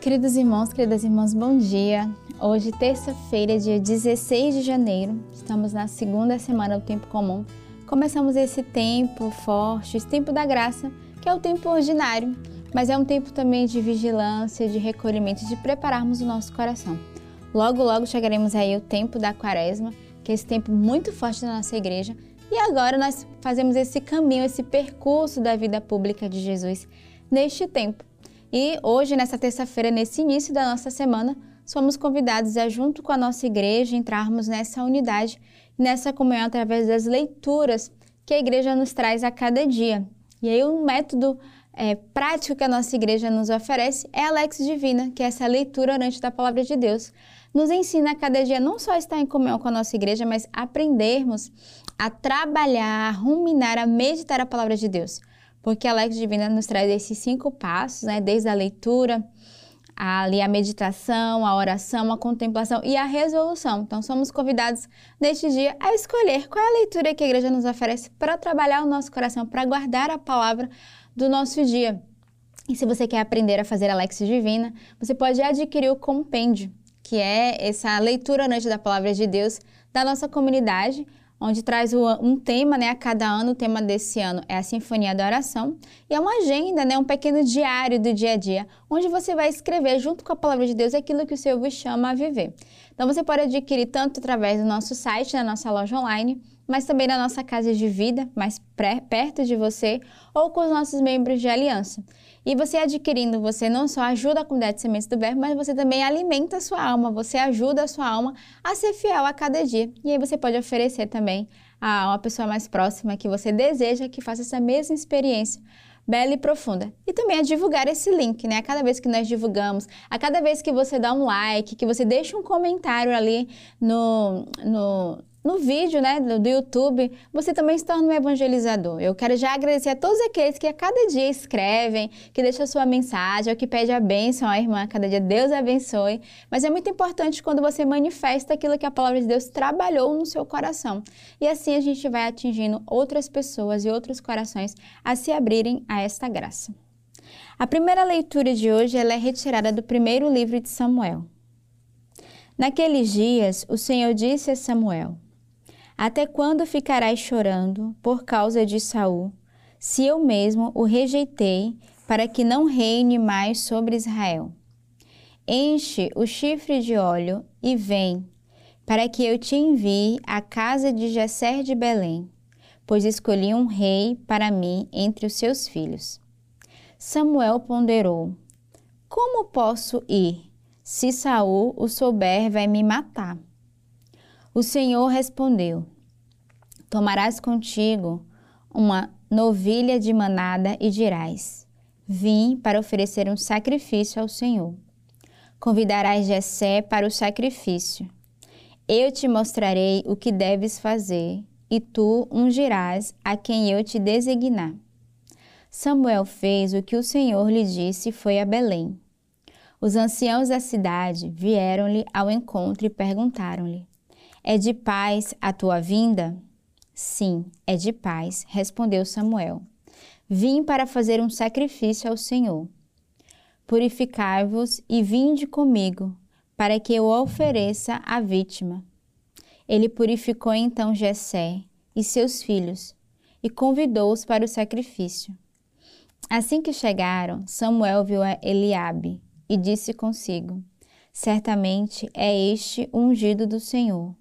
Queridos irmãos, queridas irmãs, bom dia. Hoje, terça-feira, dia 16 de janeiro, estamos na segunda semana do tempo comum. Começamos esse tempo forte, esse tempo da graça, que é o tempo ordinário, mas é um tempo também de vigilância, de recolhimento, de prepararmos o nosso coração. Logo, logo chegaremos aí o tempo da quaresma, que é esse tempo muito forte da nossa igreja. E agora nós fazemos esse caminho, esse percurso da vida pública de Jesus neste tempo. E hoje, nessa terça-feira, nesse início da nossa semana, somos convidados a, junto com a nossa igreja, entrarmos nessa unidade, nessa comunhão através das leituras que a igreja nos traz a cada dia. E aí, um método é, prático que a nossa igreja nos oferece é a Lex Divina, que é essa leitura orante da palavra de Deus. Nos ensina a cada dia não só estar em comunhão com a nossa igreja, mas aprendermos a trabalhar, a ruminar, a meditar a palavra de Deus porque a Lex Divina nos traz esses cinco passos, né? Desde a leitura, a, ali a meditação, a oração, a contemplação e a resolução. Então, somos convidados neste dia a escolher qual é a leitura que a igreja nos oferece para trabalhar o nosso coração, para guardar a palavra do nosso dia. E se você quer aprender a fazer a Lex Divina, você pode adquirir o compêndio, que é essa leitura antes da palavra de Deus da nossa comunidade onde traz um tema, né, a cada ano. O tema desse ano é a Sinfonia da Oração. E é uma agenda, né, um pequeno diário do dia a dia, onde você vai escrever, junto com a palavra de Deus, aquilo que o Senhor vos chama a viver. Então, você pode adquirir tanto através do nosso site, da nossa loja online, mas também na nossa casa de vida, mais perto de você, ou com os nossos membros de aliança. E você adquirindo, você não só ajuda a comunidade de sementes do verbo, mas você também alimenta a sua alma, você ajuda a sua alma a ser fiel a cada dia. E aí você pode oferecer também a uma pessoa mais próxima que você deseja que faça essa mesma experiência bela e profunda. E também a divulgar esse link, né? A cada vez que nós divulgamos, a cada vez que você dá um like, que você deixa um comentário ali no, no, no vídeo né, do, YouTube, você também se torna um evangelizador. Eu quero já agradecer a todos aqueles que a cada dia escrevem, que deixam a sua mensagem, ou que pede a bênção à irmã, cada dia Deus abençoe. Mas é muito importante quando você manifesta aquilo que a palavra de Deus trabalhou no seu coração. E assim a gente vai atingindo outras pessoas e outros corações a se abrirem a esta graça. A primeira leitura de hoje ela é retirada do primeiro livro de Samuel. Naqueles dias, o Senhor disse a Samuel: até quando ficarás chorando por causa de Saul, se eu mesmo o rejeitei para que não reine mais sobre Israel? Enche o chifre de óleo e vem, para que eu te envie à casa de Jesser de Belém, pois escolhi um rei para mim entre os seus filhos. Samuel ponderou: Como posso ir? Se Saul o souber, vai me matar. O Senhor respondeu: Tomarás contigo uma novilha de manada e dirás: Vim para oferecer um sacrifício ao Senhor. Convidarás Jessé para o sacrifício. Eu te mostrarei o que deves fazer, e tu ungirás a quem eu te designar. Samuel fez o que o Senhor lhe disse e foi a Belém. Os anciãos da cidade vieram-lhe ao encontro e perguntaram-lhe: é de paz a tua vinda? Sim, é de paz, respondeu Samuel. Vim para fazer um sacrifício ao Senhor. Purificai-vos e vinde comigo, para que eu ofereça a vítima. Ele purificou então Jessé e seus filhos e convidou-os para o sacrifício. Assim que chegaram, Samuel viu a Eliabe e disse consigo: Certamente é este ungido do Senhor.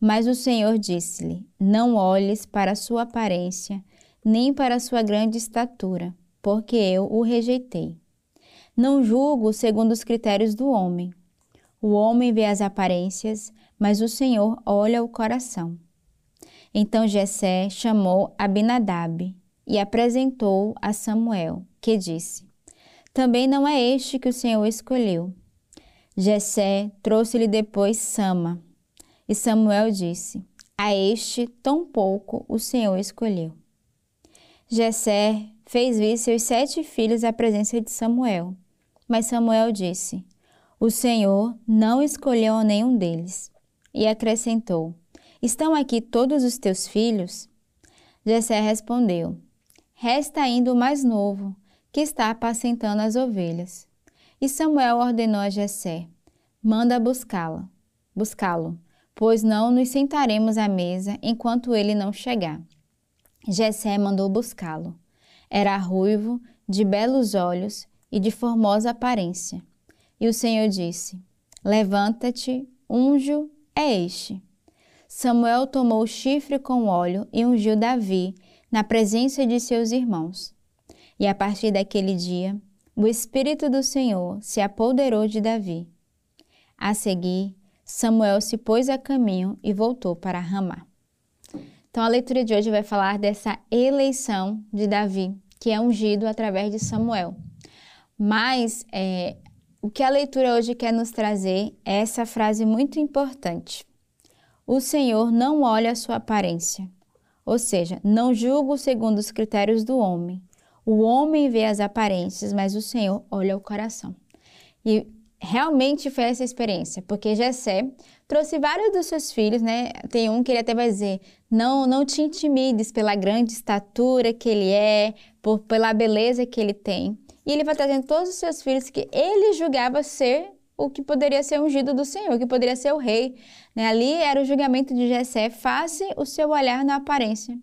Mas o Senhor disse-lhe: Não olhes para a sua aparência, nem para a sua grande estatura, porque eu o rejeitei. Não julgo segundo os critérios do homem. O homem vê as aparências, mas o Senhor olha o coração. Então Jessé chamou Abinadab e apresentou a Samuel, que disse: Também não é este que o Senhor escolheu. Jessé trouxe-lhe depois Sama, e Samuel disse: A este tão pouco o Senhor escolheu. Jessé fez vir seus sete filhos à presença de Samuel. Mas Samuel disse: O Senhor não escolheu nenhum deles. E acrescentou: Estão aqui todos os teus filhos? Jessé respondeu: Resta ainda o mais novo, que está apacentando as ovelhas. E Samuel ordenou a Jessé: Manda buscá-la, buscá-lo, pois não nos sentaremos à mesa enquanto ele não chegar. Jessé mandou buscá-lo. Era ruivo, de belos olhos e de formosa aparência. E o Senhor disse: Levanta-te, unjo é este. Samuel tomou o chifre com óleo e ungiu Davi na presença de seus irmãos. E a partir daquele dia, o Espírito do Senhor se apoderou de Davi. A seguir, Samuel se pôs a caminho e voltou para Ramá. Então, a leitura de hoje vai falar dessa eleição de Davi, que é ungido através de Samuel. Mas é, o que a leitura hoje quer nos trazer é essa frase muito importante. O Senhor não olha a sua aparência, ou seja, não julga segundo os critérios do homem. O homem vê as aparências, mas o Senhor olha o coração. E realmente foi essa experiência, porque Jessé trouxe vários dos seus filhos, né? Tem um que ele até vai dizer: "Não, não te intimides pela grande estatura que ele é, por pela beleza que ele tem". E ele vai trazendo todos os seus filhos que ele julgava ser o que poderia ser ungido do Senhor, o que poderia ser o rei. Né? Ali era o julgamento de Jessé, face o seu olhar na aparência.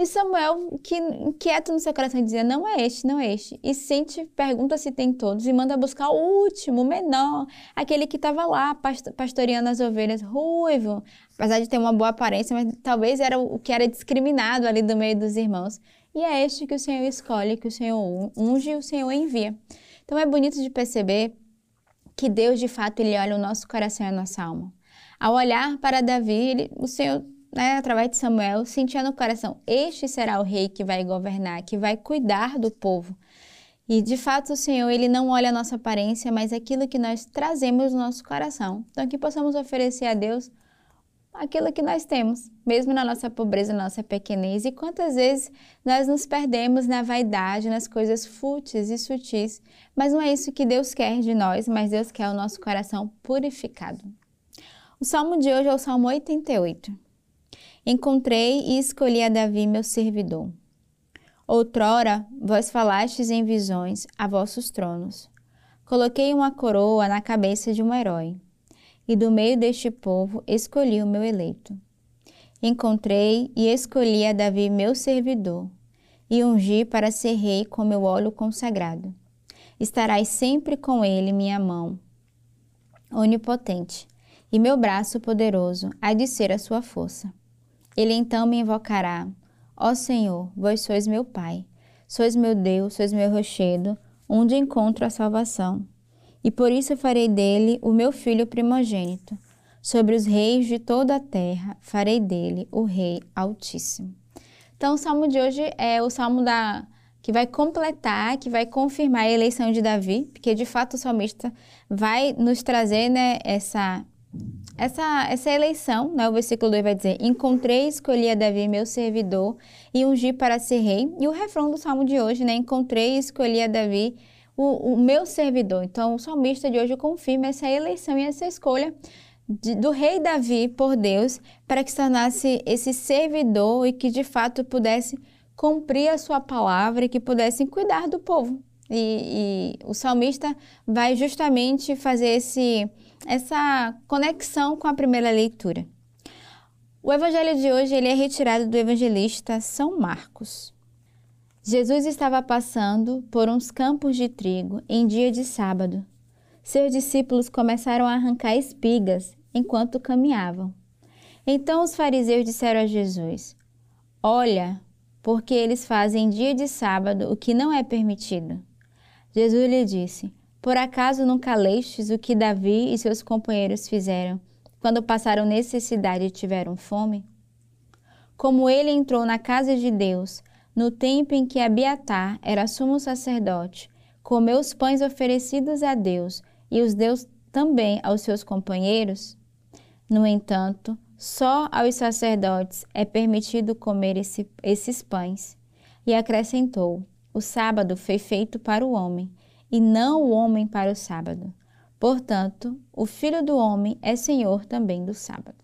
E Samuel, que inquieto no seu coração, dizia: Não é este, não é este. E sente, pergunta se tem todos e manda buscar o último, o menor, aquele que estava lá pastoreando as ovelhas, ruivo, apesar de ter uma boa aparência, mas talvez era o que era discriminado ali do meio dos irmãos. E é este que o Senhor escolhe, que o Senhor unge e o Senhor envia. Então é bonito de perceber que Deus, de fato, ele olha o nosso coração e a nossa alma. Ao olhar para Davi, ele, o Senhor, né, através de Samuel, sentia no coração: este será o rei que vai governar, que vai cuidar do povo. E de fato, o Senhor, ele não olha a nossa aparência, mas aquilo que nós trazemos no nosso coração. Então, que possamos oferecer a Deus aquilo que nós temos, mesmo na nossa pobreza, na nossa pequenez. E quantas vezes nós nos perdemos na vaidade, nas coisas fúteis e sutis, mas não é isso que Deus quer de nós, mas Deus quer o nosso coração purificado. O salmo de hoje é o Salmo 88. Encontrei e escolhi a Davi, meu servidor. Outrora vós falastes em visões a vossos tronos. Coloquei uma coroa na cabeça de um herói e do meio deste povo escolhi o meu eleito. Encontrei e escolhi a Davi, meu servidor, e ungi para ser rei com meu óleo consagrado. Estarás sempre com ele, minha mão onipotente, e meu braço poderoso há de ser a sua força. Ele então me invocará: Ó Senhor, vós sois meu Pai, sois meu Deus, sois meu rochedo, onde encontro a salvação e por isso farei dele o meu filho primogênito. Sobre os reis de toda a terra farei dele o rei altíssimo. Então, o salmo de hoje é o salmo da que vai completar, que vai confirmar a eleição de Davi, porque de fato o salmista vai nos trazer né, essa, essa, essa eleição. Né? O versículo 2 vai dizer: Encontrei escolhi a Davi, meu servidor, e ungi para ser rei. E o refrão do salmo de hoje, né? Encontrei escolhi a Davi, o, o meu servidor. Então, o salmista de hoje confirma essa eleição e essa escolha de, do rei Davi por Deus para que se tornasse esse servidor e que de fato pudesse cumprir a sua palavra e que pudessem cuidar do povo. E, e, o salmista vai justamente fazer esse, essa conexão com a primeira leitura. O evangelho de hoje ele é retirado do evangelista São Marcos. Jesus estava passando por uns campos de trigo em dia de sábado. Seus discípulos começaram a arrancar espigas enquanto caminhavam. Então os fariseus disseram a Jesus: Olha, porque eles fazem em dia de sábado o que não é permitido. Jesus lhe disse: Por acaso nunca lestes o que Davi e seus companheiros fizeram quando passaram necessidade e tiveram fome? Como ele entrou na casa de Deus no tempo em que Abiatar era sumo sacerdote, comeu os pães oferecidos a Deus e os deu também aos seus companheiros? No entanto, só aos sacerdotes é permitido comer esse, esses pães. E acrescentou: O sábado foi feito para o homem, e não o homem para o sábado. Portanto, o Filho do Homem é Senhor também do sábado.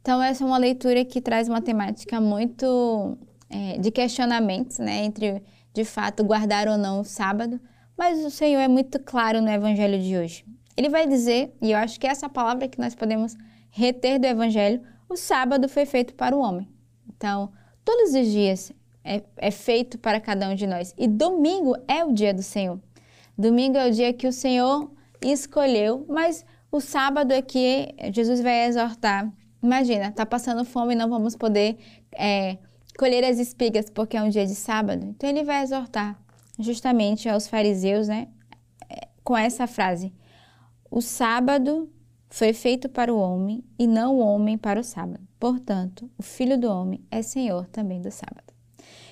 Então, essa é uma leitura que traz uma temática muito é, de questionamentos, né, entre de fato guardar ou não o sábado, Mas o Senhor é muito claro no evangelho de hoje. Ele vai dizer, e eu acho que essa palavra que nós podemos reter do evangelho, o sábado foi feito para o homem. Então, todos os dias é, é feito para cada um de nós. E domingo é o dia do Senhor. Domingo é o dia que o Senhor escolheu, mas o sábado é que Jesus vai exortar. Imagina, tá passando fome e não vamos poder é, colher as espigas porque é um dia de sábado. Então ele vai exortar justamente aos fariseus, né, com essa frase: O sábado foi feito para o homem e não o homem para o sábado. Portanto, o filho do homem é senhor também do sábado.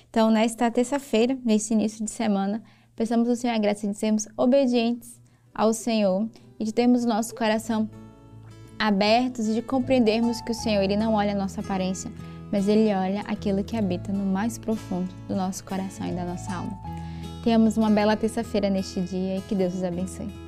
Então, nesta terça-feira, nesse início de semana, peçamos ao Senhor a graça de sermos obedientes ao Senhor e de termos o nosso coração abertos e de compreendermos que o Senhor ele não olha a nossa aparência, mas ele olha aquilo que habita no mais profundo do nosso coração e da nossa alma. Tenhamos uma bela terça-feira neste dia e que Deus os abençoe.